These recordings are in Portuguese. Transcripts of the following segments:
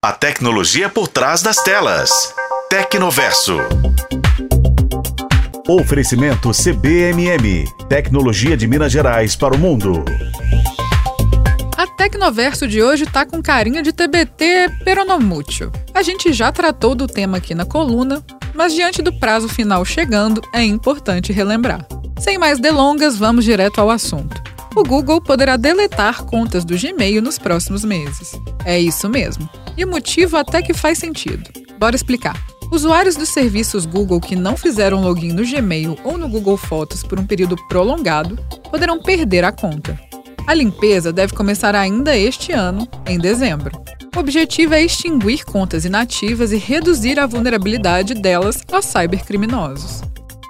A tecnologia por trás das telas. Tecnoverso. Oferecimento CBMM. Tecnologia de Minas Gerais para o mundo. A Tecnoverso de hoje tá com carinha de TBT peronomútil. A gente já tratou do tema aqui na coluna, mas diante do prazo final chegando, é importante relembrar. Sem mais delongas, vamos direto ao assunto. O Google poderá deletar contas do Gmail nos próximos meses. É isso mesmo. E o motivo até que faz sentido. Bora explicar. Usuários dos serviços Google que não fizeram login no Gmail ou no Google Fotos por um período prolongado poderão perder a conta. A limpeza deve começar ainda este ano, em dezembro. O objetivo é extinguir contas inativas e reduzir a vulnerabilidade delas a cybercriminosos.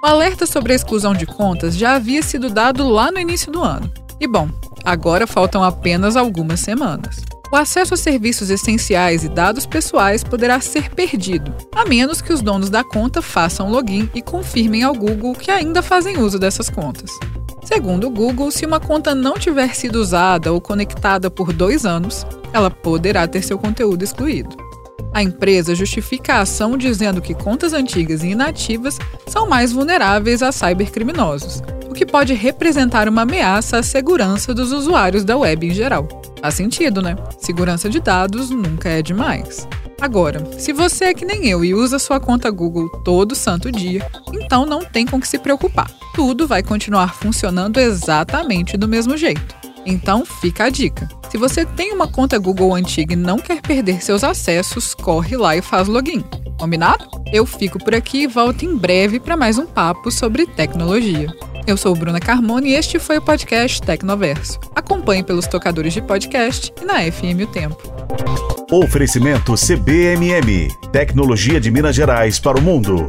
O alerta sobre a exclusão de contas já havia sido dado lá no início do ano. E bom, agora faltam apenas algumas semanas o acesso a serviços essenciais e dados pessoais poderá ser perdido, a menos que os donos da conta façam login e confirmem ao Google que ainda fazem uso dessas contas. Segundo o Google, se uma conta não tiver sido usada ou conectada por dois anos, ela poderá ter seu conteúdo excluído. A empresa justifica a ação dizendo que contas antigas e inativas são mais vulneráveis a cybercriminosos, o que pode representar uma ameaça à segurança dos usuários da web em geral. Faz sentido, né? Segurança de dados nunca é demais. Agora, se você é que nem eu e usa sua conta Google todo santo dia, então não tem com que se preocupar. Tudo vai continuar funcionando exatamente do mesmo jeito. Então, fica a dica. Se você tem uma conta Google antiga e não quer perder seus acessos, corre lá e faz login. Combinado? Eu fico por aqui e volto em breve para mais um papo sobre tecnologia. Eu sou Bruna Carmona e este foi o podcast Tecnoverso. Acompanhe pelos tocadores de podcast e na FM O Tempo. Oferecimento CBMM. Tecnologia de Minas Gerais para o mundo.